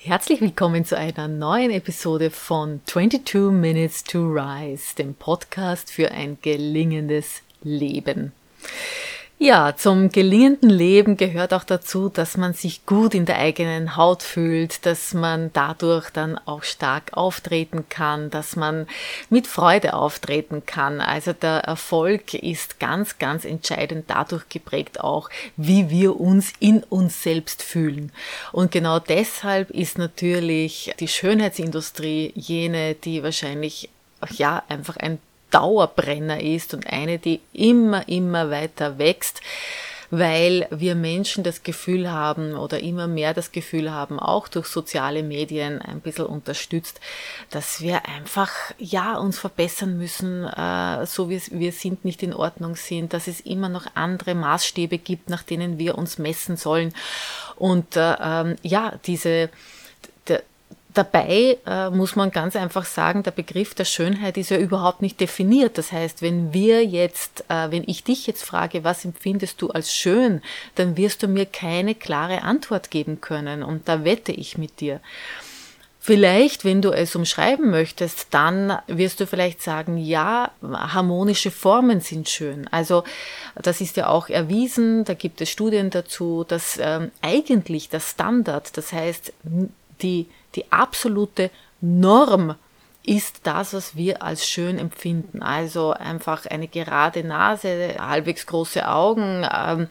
Herzlich willkommen zu einer neuen Episode von 22 Minutes to Rise, dem Podcast für ein gelingendes Leben. Ja, zum gelingenden Leben gehört auch dazu, dass man sich gut in der eigenen Haut fühlt, dass man dadurch dann auch stark auftreten kann, dass man mit Freude auftreten kann. Also der Erfolg ist ganz, ganz entscheidend dadurch geprägt auch, wie wir uns in uns selbst fühlen. Und genau deshalb ist natürlich die Schönheitsindustrie jene, die wahrscheinlich ja, einfach ein Dauerbrenner ist und eine, die immer, immer weiter wächst, weil wir Menschen das Gefühl haben oder immer mehr das Gefühl haben, auch durch soziale Medien ein bisschen unterstützt, dass wir einfach, ja, uns verbessern müssen, äh, so wie wir sind, nicht in Ordnung sind, dass es immer noch andere Maßstäbe gibt, nach denen wir uns messen sollen. Und äh, ähm, ja, diese, Dabei äh, muss man ganz einfach sagen, der Begriff der Schönheit ist ja überhaupt nicht definiert. Das heißt, wenn wir jetzt, äh, wenn ich dich jetzt frage, was empfindest du als schön, dann wirst du mir keine klare Antwort geben können. Und da wette ich mit dir. Vielleicht, wenn du es umschreiben möchtest, dann wirst du vielleicht sagen, ja, harmonische Formen sind schön. Also das ist ja auch erwiesen, da gibt es Studien dazu, dass ähm, eigentlich der Standard, das heißt die die absolute Norm ist das, was wir als schön empfinden. Also einfach eine gerade Nase, halbwegs große Augen, ähm,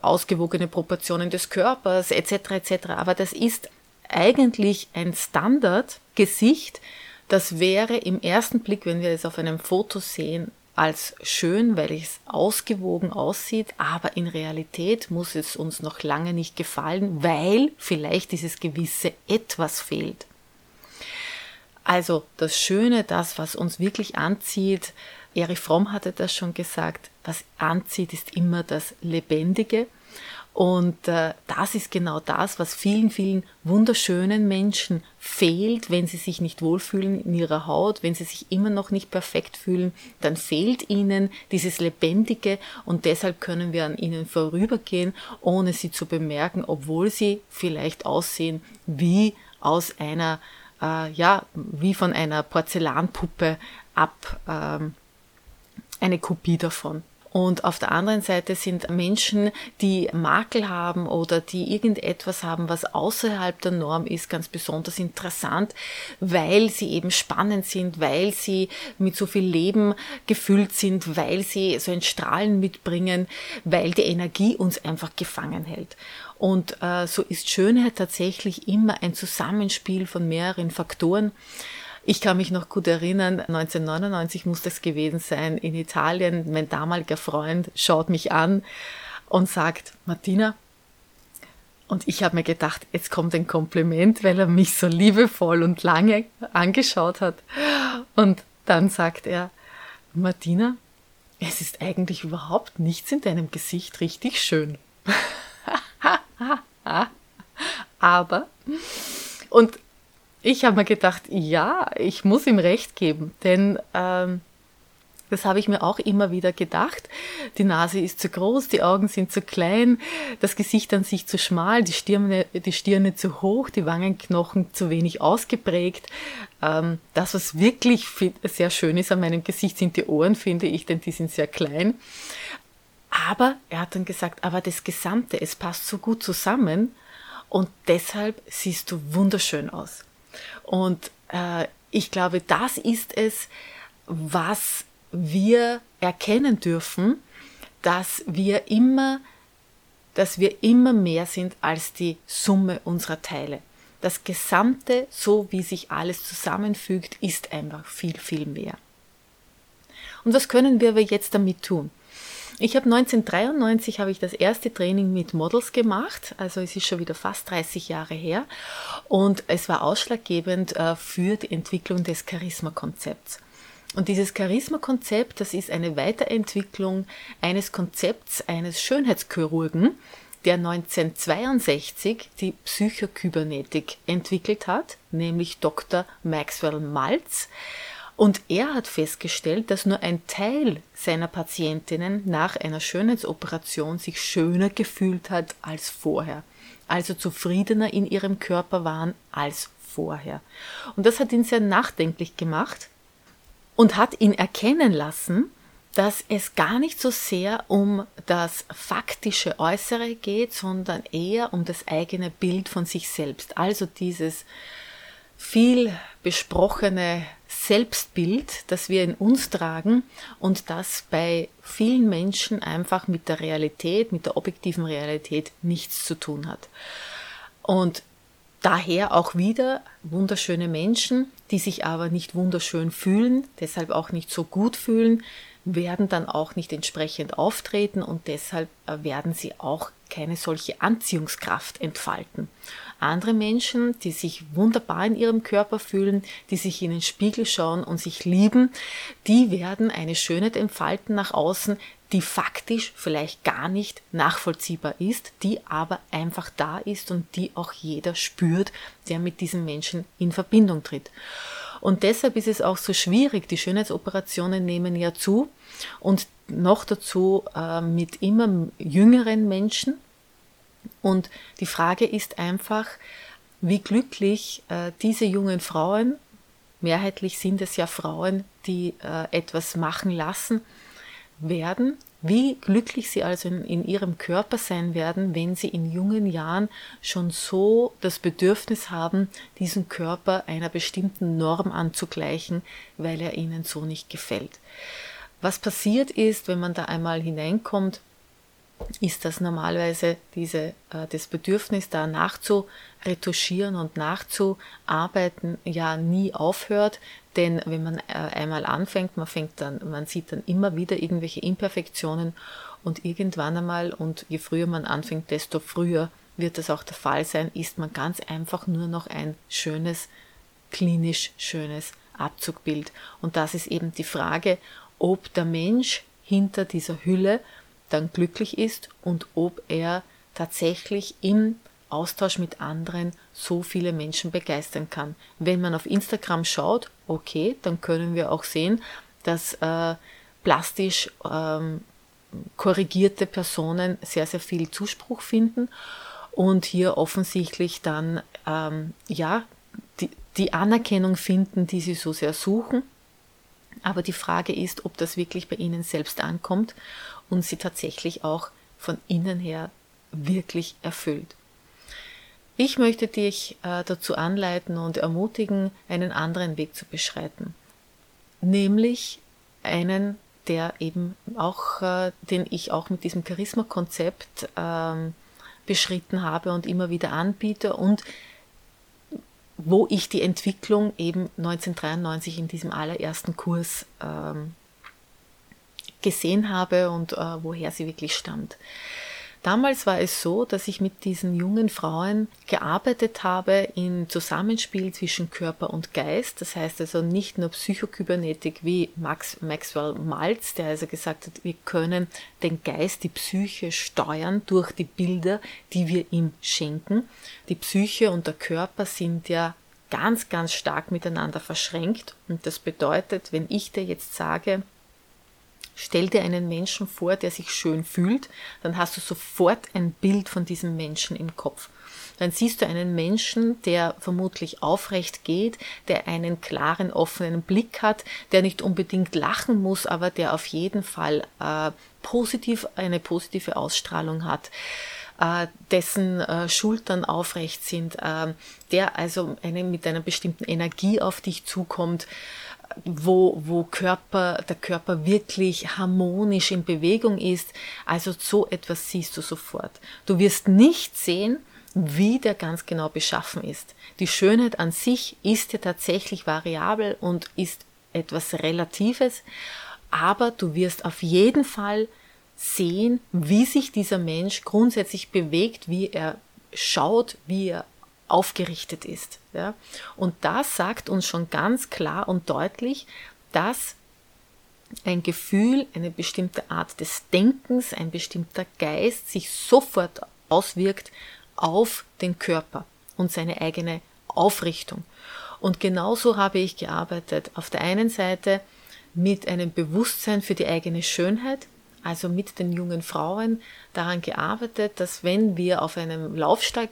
ausgewogene Proportionen des Körpers etc. etc. Aber das ist eigentlich ein Standardgesicht. Das wäre im ersten Blick, wenn wir es auf einem Foto sehen, als schön, weil es ausgewogen aussieht, aber in Realität muss es uns noch lange nicht gefallen, weil vielleicht dieses gewisse etwas fehlt. Also das Schöne, das, was uns wirklich anzieht, Erich Fromm hatte das schon gesagt, was anzieht, ist immer das Lebendige. Und äh, das ist genau das, was vielen, vielen wunderschönen Menschen fehlt, wenn sie sich nicht wohlfühlen in ihrer Haut, wenn sie sich immer noch nicht perfekt fühlen, dann fehlt ihnen dieses Lebendige und deshalb können wir an ihnen vorübergehen, ohne sie zu bemerken, obwohl sie vielleicht aussehen wie aus einer, äh, ja, wie von einer Porzellanpuppe ab, ähm, eine Kopie davon. Und auf der anderen Seite sind Menschen, die Makel haben oder die irgendetwas haben, was außerhalb der Norm ist, ganz besonders interessant, weil sie eben spannend sind, weil sie mit so viel Leben gefüllt sind, weil sie so ein Strahlen mitbringen, weil die Energie uns einfach gefangen hält. Und äh, so ist Schönheit tatsächlich immer ein Zusammenspiel von mehreren Faktoren. Ich kann mich noch gut erinnern, 1999 muss das gewesen sein, in Italien, mein damaliger Freund schaut mich an und sagt, Martina, und ich habe mir gedacht, jetzt kommt ein Kompliment, weil er mich so liebevoll und lange angeschaut hat. Und dann sagt er, Martina, es ist eigentlich überhaupt nichts in deinem Gesicht richtig schön. Aber, und ich habe mir gedacht, ja, ich muss ihm recht geben, denn ähm, das habe ich mir auch immer wieder gedacht. Die Nase ist zu groß, die Augen sind zu klein, das Gesicht an sich zu schmal, die Stirne, die Stirne zu hoch, die Wangenknochen zu wenig ausgeprägt. Ähm, das, was wirklich sehr schön ist an meinem Gesicht, sind die Ohren, finde ich, denn die sind sehr klein. Aber er hat dann gesagt, aber das Gesamte, es passt so gut zusammen und deshalb siehst du wunderschön aus. Und äh, ich glaube, das ist es, was wir erkennen dürfen, dass wir immer, dass wir immer mehr sind als die Summe unserer Teile. Das Gesamte, so wie sich alles zusammenfügt, ist einfach viel, viel mehr. Und was können wir aber jetzt damit tun? Ich habe 1993 habe ich das erste Training mit Models gemacht, also es ist schon wieder fast 30 Jahre her und es war ausschlaggebend äh, für die Entwicklung des Charisma-Konzepts. Und dieses Charisma-Konzept, das ist eine Weiterentwicklung eines Konzepts eines Schönheitschirurgen, der 1962 die Psychokybernetik entwickelt hat, nämlich Dr. Maxwell Maltz. Und er hat festgestellt, dass nur ein Teil seiner Patientinnen nach einer Schönheitsoperation sich schöner gefühlt hat als vorher. also zufriedener in ihrem Körper waren als vorher. Und das hat ihn sehr nachdenklich gemacht und hat ihn erkennen lassen, dass es gar nicht so sehr um das faktische Äußere geht, sondern eher um das eigene Bild von sich selbst. Also dieses viel besprochene Selbstbild, das wir in uns tragen und das bei vielen Menschen einfach mit der Realität, mit der objektiven Realität nichts zu tun hat. Und daher auch wieder wunderschöne Menschen, die sich aber nicht wunderschön fühlen, deshalb auch nicht so gut fühlen, werden dann auch nicht entsprechend auftreten und deshalb äh, werden sie auch keine solche Anziehungskraft entfalten. Andere Menschen, die sich wunderbar in ihrem Körper fühlen, die sich in den Spiegel schauen und sich lieben, die werden eine Schönheit entfalten nach außen, die faktisch vielleicht gar nicht nachvollziehbar ist, die aber einfach da ist und die auch jeder spürt, der mit diesen Menschen in Verbindung tritt. Und deshalb ist es auch so schwierig. Die Schönheitsoperationen nehmen ja zu und noch dazu äh, mit immer jüngeren Menschen. Und die Frage ist einfach, wie glücklich äh, diese jungen Frauen, mehrheitlich sind es ja Frauen, die äh, etwas machen lassen, werden, wie glücklich sie also in, in, ihrem Körper sein werden, wenn sie in jungen Jahren schon so das Bedürfnis haben, diesen Körper einer bestimmten Norm anzugleichen, weil er ihnen so nicht gefällt. Was passiert ist, wenn man da einmal hineinkommt, ist, dass normalerweise diese, äh, das Bedürfnis da nachzuretuschieren und nachzuarbeiten ja nie aufhört, denn wenn man äh, einmal anfängt, man fängt dann, man sieht dann immer wieder irgendwelche Imperfektionen und irgendwann einmal und je früher man anfängt, desto früher wird das auch der Fall sein, ist man ganz einfach nur noch ein schönes, klinisch schönes Abzugbild. Und das ist eben die Frage, ob der Mensch hinter dieser Hülle dann glücklich ist und ob er tatsächlich im Austausch mit anderen so viele Menschen begeistern kann. Wenn man auf Instagram schaut, okay, dann können wir auch sehen, dass äh, plastisch ähm, korrigierte Personen sehr, sehr viel Zuspruch finden und hier offensichtlich dann ähm, ja die, die Anerkennung finden, die sie so sehr suchen. Aber die Frage ist, ob das wirklich bei ihnen selbst ankommt und sie tatsächlich auch von innen her wirklich erfüllt. Ich möchte dich äh, dazu anleiten und ermutigen, einen anderen Weg zu beschreiten, nämlich einen, der eben auch, äh, den ich auch mit diesem Charisma-Konzept ähm, beschritten habe und immer wieder anbiete und wo ich die Entwicklung eben 1993 in diesem allerersten Kurs ähm, gesehen habe und äh, woher sie wirklich stammt. Damals war es so, dass ich mit diesen jungen Frauen gearbeitet habe im Zusammenspiel zwischen Körper und Geist. Das heißt also nicht nur Psychokybernetik wie Max, Maxwell Maltz, der also gesagt hat, wir können den Geist, die Psyche steuern durch die Bilder, die wir ihm schenken. Die Psyche und der Körper sind ja ganz, ganz stark miteinander verschränkt. Und das bedeutet, wenn ich dir jetzt sage, Stell dir einen Menschen vor, der sich schön fühlt, dann hast du sofort ein Bild von diesem Menschen im Kopf. Dann siehst du einen Menschen, der vermutlich aufrecht geht, der einen klaren, offenen Blick hat, der nicht unbedingt lachen muss, aber der auf jeden Fall äh, positiv, eine positive Ausstrahlung hat äh, dessen äh, Schultern aufrecht sind, äh, der also eine, mit einer bestimmten Energie auf dich zukommt, wo, wo Körper, der Körper wirklich harmonisch in Bewegung ist. Also so etwas siehst du sofort. Du wirst nicht sehen, wie der ganz genau beschaffen ist. Die Schönheit an sich ist ja tatsächlich variabel und ist etwas Relatives, aber du wirst auf jeden Fall sehen, wie sich dieser Mensch grundsätzlich bewegt, wie er schaut, wie er aufgerichtet ist. Ja? Und das sagt uns schon ganz klar und deutlich, dass ein Gefühl, eine bestimmte Art des Denkens, ein bestimmter Geist sich sofort auswirkt auf den Körper und seine eigene Aufrichtung. Und genauso habe ich gearbeitet. Auf der einen Seite mit einem Bewusstsein für die eigene Schönheit, also mit den jungen Frauen, daran gearbeitet, dass wenn wir auf einem Laufsteg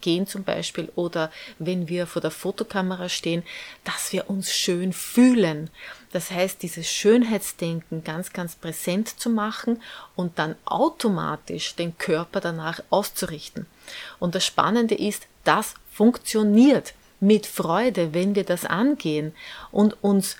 gehen zum Beispiel oder wenn wir vor der Fotokamera stehen, dass wir uns schön fühlen. Das heißt, dieses Schönheitsdenken ganz, ganz präsent zu machen und dann automatisch den Körper danach auszurichten. Und das Spannende ist, das funktioniert mit Freude, wenn wir das angehen und uns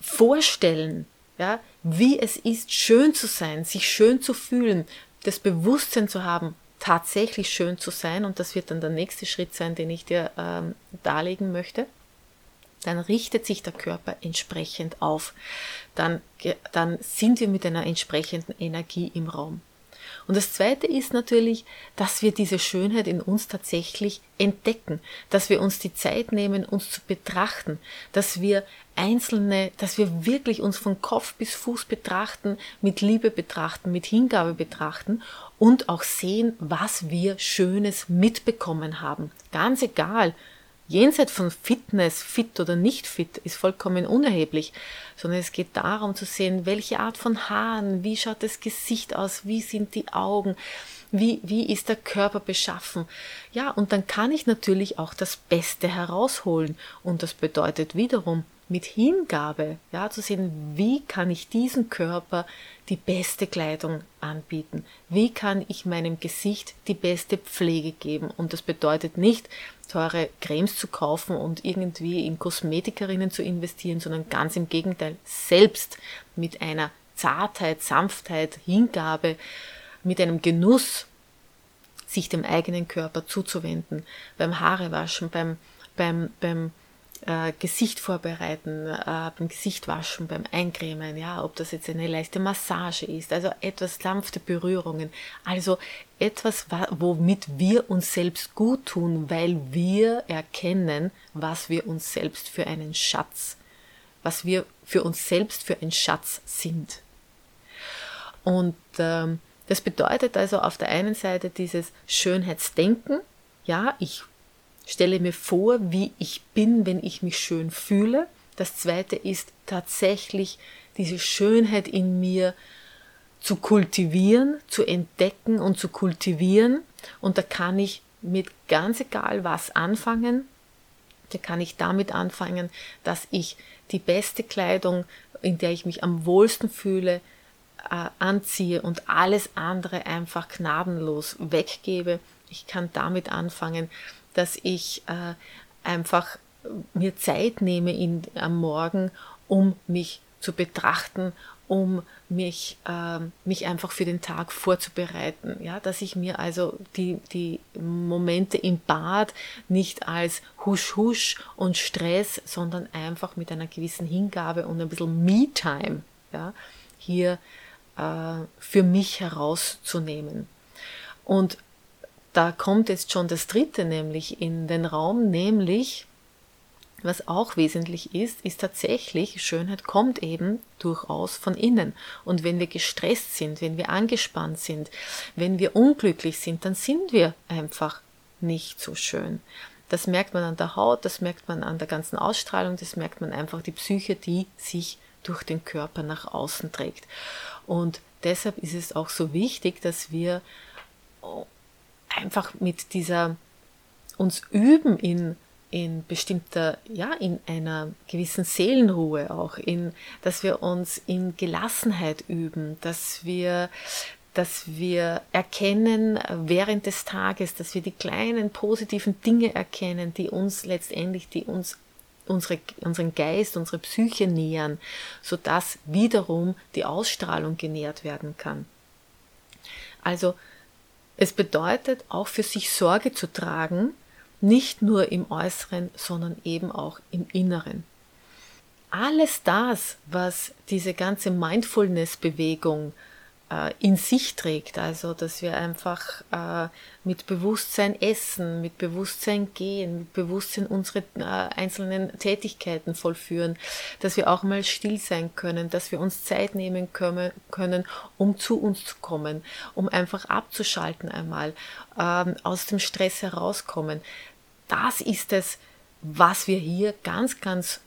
vorstellen, ja, wie es ist, schön zu sein, sich schön zu fühlen, das Bewusstsein zu haben, tatsächlich schön zu sein, und das wird dann der nächste Schritt sein, den ich dir ähm, darlegen möchte, dann richtet sich der Körper entsprechend auf. Dann, dann sind wir mit einer entsprechenden Energie im Raum. Und das Zweite ist natürlich, dass wir diese Schönheit in uns tatsächlich entdecken, dass wir uns die Zeit nehmen, uns zu betrachten, dass wir einzelne, dass wir wirklich uns von Kopf bis Fuß betrachten, mit Liebe betrachten, mit Hingabe betrachten und auch sehen, was wir Schönes mitbekommen haben. Ganz egal, jenseits von Fitness, fit oder nicht fit, ist vollkommen unerheblich, sondern es geht darum zu sehen, welche Art von Haaren, wie schaut das Gesicht aus, wie sind die Augen, wie, wie ist der Körper beschaffen. Ja, und dann kann ich natürlich auch das Beste herausholen. Und das bedeutet wiederum, mit Hingabe, ja, zu sehen, wie kann ich diesem Körper die beste Kleidung anbieten? Wie kann ich meinem Gesicht die beste Pflege geben? Und das bedeutet nicht, teure Cremes zu kaufen und irgendwie in Kosmetikerinnen zu investieren, sondern ganz im Gegenteil, selbst mit einer Zartheit, Sanftheit, Hingabe, mit einem Genuss, sich dem eigenen Körper zuzuwenden, beim Haarewaschen, beim, beim, beim äh, Gesicht vorbereiten, äh, beim Gesicht waschen, beim Eincremen, ja, ob das jetzt eine leichte Massage ist, also etwas sanfte Berührungen, also etwas, womit wir uns selbst gut tun, weil wir erkennen, was wir uns selbst für einen Schatz, was wir für uns selbst für ein Schatz sind. Und ähm, das bedeutet also auf der einen Seite dieses Schönheitsdenken, ja, ich stelle mir vor, wie ich bin, wenn ich mich schön fühle. Das zweite ist tatsächlich diese Schönheit in mir zu kultivieren, zu entdecken und zu kultivieren. Und da kann ich mit ganz egal was anfangen. Da kann ich damit anfangen, dass ich die beste Kleidung, in der ich mich am wohlsten fühle, äh, anziehe und alles andere einfach gnadenlos weggebe. Ich kann damit anfangen, dass ich äh, einfach mir Zeit nehme in, am Morgen, um mich zu betrachten, um mich, äh, mich einfach für den Tag vorzubereiten. Ja, dass ich mir also die, die Momente im Bad nicht als Husch Husch und Stress, sondern einfach mit einer gewissen Hingabe und ein bisschen Me-Time ja, hier äh, für mich herauszunehmen. Und da kommt jetzt schon das dritte nämlich in den Raum, nämlich, was auch wesentlich ist, ist tatsächlich, Schönheit kommt eben durchaus von innen. Und wenn wir gestresst sind, wenn wir angespannt sind, wenn wir unglücklich sind, dann sind wir einfach nicht so schön. Das merkt man an der Haut, das merkt man an der ganzen Ausstrahlung, das merkt man einfach die Psyche, die sich durch den Körper nach außen trägt. Und deshalb ist es auch so wichtig, dass wir einfach mit dieser uns üben in in bestimmter, ja, in einer gewissen Seelenruhe auch, in, dass wir uns in Gelassenheit üben, dass wir, dass wir erkennen während des Tages, dass wir die kleinen positiven Dinge erkennen, die uns letztendlich, die uns unsere, unseren Geist, unsere Psyche nähern, sodass wiederum die Ausstrahlung genährt werden kann. Also es bedeutet auch für sich Sorge zu tragen, nicht nur im Äußeren, sondern eben auch im Inneren. Alles das, was diese ganze Mindfulness-Bewegung in sich trägt. Also, dass wir einfach äh, mit Bewusstsein essen, mit Bewusstsein gehen, mit Bewusstsein unsere äh, einzelnen Tätigkeiten vollführen, dass wir auch mal still sein können, dass wir uns Zeit nehmen können, können um zu uns zu kommen, um einfach abzuschalten einmal, ähm, aus dem Stress herauskommen. Das ist es, was wir hier ganz, ganz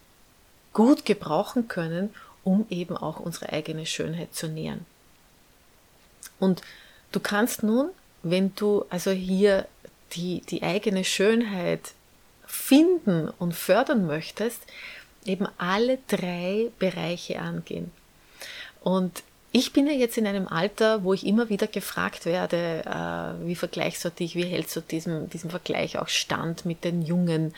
gut gebrauchen können, um eben auch unsere eigene Schönheit zu nähern. Und du kannst nun, wenn du also hier die, die eigene Schönheit finden und fördern möchtest, eben alle drei Bereiche angehen. Und ich bin ja jetzt in einem Alter, wo ich immer wieder gefragt werde, äh, wie vergleichst du dich, wie hältst du diesem, diesem Vergleich auch stand mit den jungen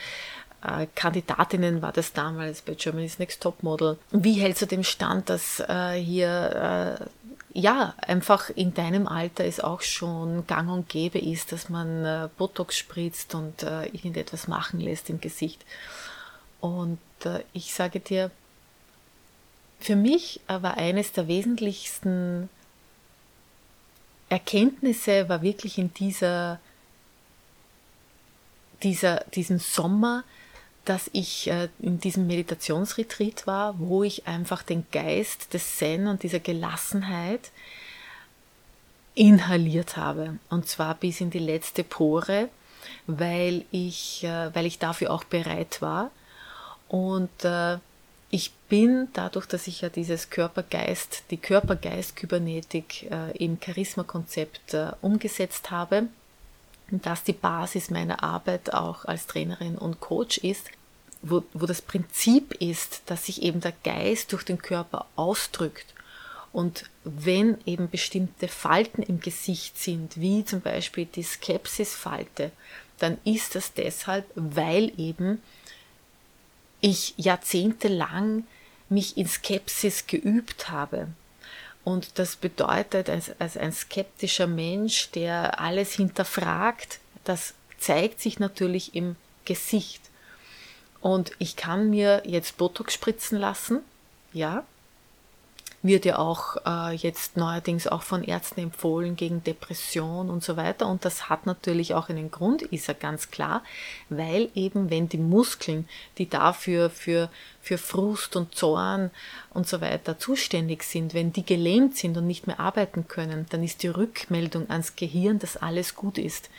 äh, Kandidatinnen war das damals bei Germany's Next Top Model. Wie hältst du dem stand, dass äh, hier äh, ja einfach in deinem Alter es auch schon gang und gäbe ist, dass man äh, Botox spritzt und äh, irgendetwas machen lässt im Gesicht? Und äh, ich sage dir, für mich war eines der wesentlichsten Erkenntnisse war wirklich in dieser, dieser, diesem Sommer, dass ich äh, in diesem Meditationsretreat war, wo ich einfach den Geist des Zen und dieser Gelassenheit inhaliert habe. Und zwar bis in die letzte Pore, weil ich, äh, weil ich dafür auch bereit war. Und äh, ich bin dadurch, dass ich ja dieses Körpergeist, die Körpergeist-Kybernetik im Charisma-Konzept umgesetzt habe, das die Basis meiner Arbeit auch als Trainerin und Coach ist, wo, wo das Prinzip ist, dass sich eben der Geist durch den Körper ausdrückt. Und wenn eben bestimmte Falten im Gesicht sind, wie zum Beispiel die Skepsisfalte, dann ist das deshalb, weil eben ich jahrzehntelang mich in Skepsis geübt habe. Und das bedeutet, als, als ein skeptischer Mensch, der alles hinterfragt, das zeigt sich natürlich im Gesicht. Und ich kann mir jetzt Botox spritzen lassen, ja, wird ja auch äh, jetzt neuerdings auch von Ärzten empfohlen gegen Depression und so weiter. Und das hat natürlich auch einen Grund, ist ja ganz klar, weil eben wenn die Muskeln, die dafür für, für Frust und Zorn und so weiter zuständig sind, wenn die gelähmt sind und nicht mehr arbeiten können, dann ist die Rückmeldung ans Gehirn, dass alles gut ist.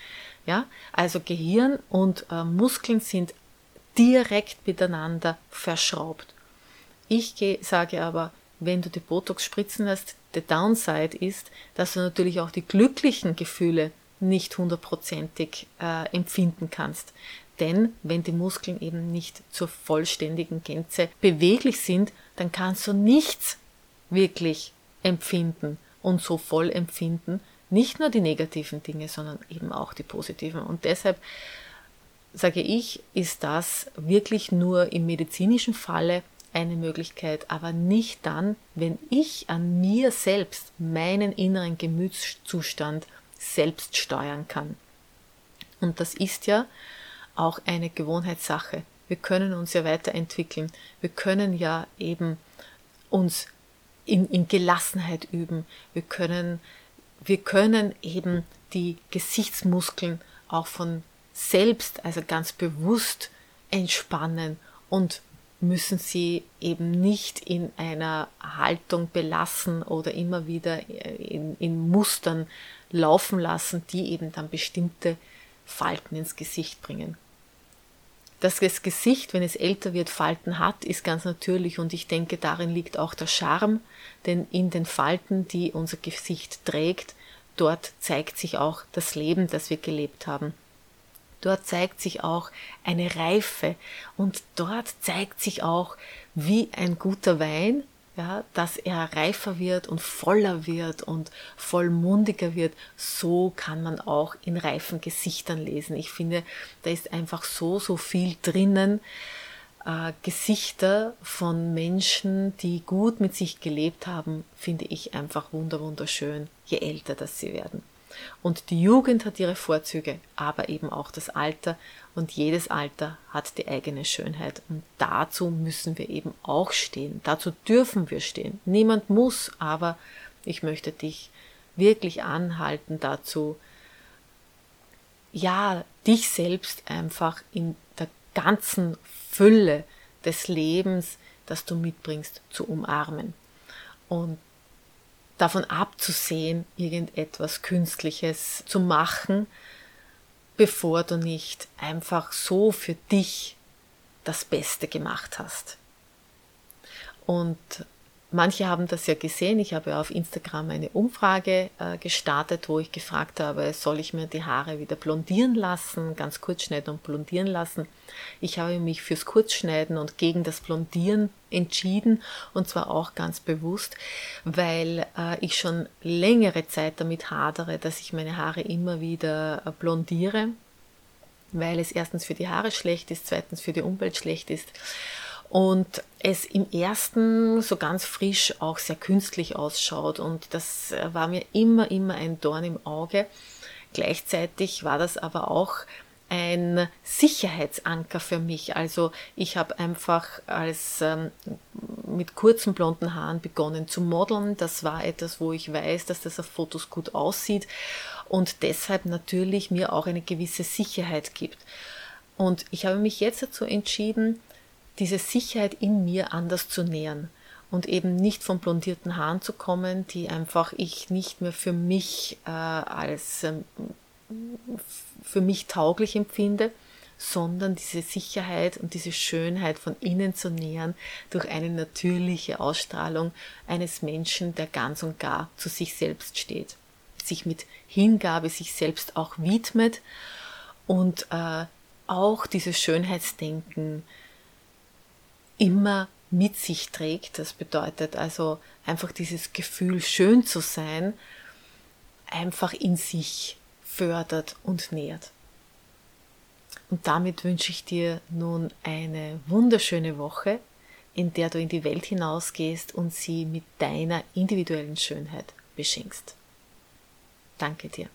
Ja, also Gehirn und äh, Muskeln sind direkt miteinander verschraubt. Ich sage aber, wenn du die Botox spritzen lässt, der Downside ist, dass du natürlich auch die glücklichen Gefühle nicht hundertprozentig äh, empfinden kannst. Denn wenn die Muskeln eben nicht zur vollständigen Gänze beweglich sind, dann kannst du nichts wirklich empfinden und so voll empfinden. Nicht nur die negativen Dinge, sondern eben auch die positiven. Und deshalb sage ich, ist das wirklich nur im medizinischen Falle eine Möglichkeit, aber nicht dann, wenn ich an mir selbst meinen inneren Gemütszustand selbst steuern kann. Und das ist ja auch eine Gewohnheitssache. Wir können uns ja weiterentwickeln. Wir können ja eben uns in, in Gelassenheit üben. Wir können, wir können eben die Gesichtsmuskeln auch von selbst, also ganz bewusst entspannen und müssen sie eben nicht in einer Haltung belassen oder immer wieder in, in, Mustern laufen lassen, die eben dann bestimmte Falten ins Gesicht bringen. Dass das Gesicht, wenn es älter wird, Falten hat, ist ganz natürlich und ich denke, darin liegt auch der Charme, denn in den Falten, die unser Gesicht trägt, dort zeigt sich auch das Leben, das wir gelebt haben. Dort zeigt sich auch eine Reife und dort zeigt sich auch, wie ein guter Wein, ja, dass er reifer wird und voller wird und vollmundiger wird. So kann man auch in reifen Gesichtern lesen. Ich finde, da ist einfach so, so viel drinnen. Äh, Gesichter von Menschen, die gut mit sich gelebt haben, finde ich einfach wunderschön, je älter das sie werden. Und die Jugend hat ihre Vorzüge, aber eben auch das Alter und jedes Alter hat die eigene Schönheit. Und dazu müssen wir eben auch stehen. Dazu dürfen wir stehen. Niemand muss, aber ich möchte dich wirklich anhalten dazu, ja, dich selbst einfach in der ganzen Fülle des Lebens, das du mitbringst, zu umarmen. Und davon abzusehen, irgendetwas Künstliches zu machen, bevor du nicht einfach so für dich das Beste gemacht hast. Und Manche haben das ja gesehen. Ich habe auf Instagram eine Umfrage äh, gestartet, wo ich gefragt habe, soll ich mir die Haare wieder blondieren lassen, ganz kurz schneiden und blondieren lassen. Ich habe mich fürs Kurzschneiden und gegen das Blondieren entschieden und zwar auch ganz bewusst, weil äh, ich schon längere Zeit damit hadere, dass ich meine Haare immer wieder äh, blondiere, weil es erstens für die Haare schlecht ist, zweitens für die Umwelt schlecht ist und es im ersten so ganz frisch auch sehr künstlich ausschaut und das äh, war mir immer, immer ein Dorn im Auge. Gleichzeitig war das aber auch ein Sicherheitsanker für mich. Also ich habe einfach als ähm, mit kurzen blonden Haaren begonnen zu modeln. Das war etwas, wo ich weiß, dass das auf Fotos gut aussieht und deshalb natürlich mir auch eine gewisse Sicherheit gibt. Und ich habe mich jetzt dazu entschieden, diese Sicherheit in mir anders zu nähern und eben nicht von blondierten Haaren zu kommen, die einfach ich nicht mehr für mich äh, als ähm, für mich tauglich empfinde, sondern diese Sicherheit und diese Schönheit von innen zu nähern durch eine natürliche Ausstrahlung eines Menschen, der ganz und gar zu sich selbst steht, sich mit Hingabe sich selbst auch widmet und äh, auch dieses Schönheitsdenken immer mit sich trägt. Das bedeutet also einfach dieses Gefühl, schön zu sein, einfach in sich fördert und nährt. Und damit wünsche ich dir nun eine wunderschöne Woche, in der du in die Welt hinausgehst und sie mit deiner individuellen Schönheit beschenkst. Danke dir.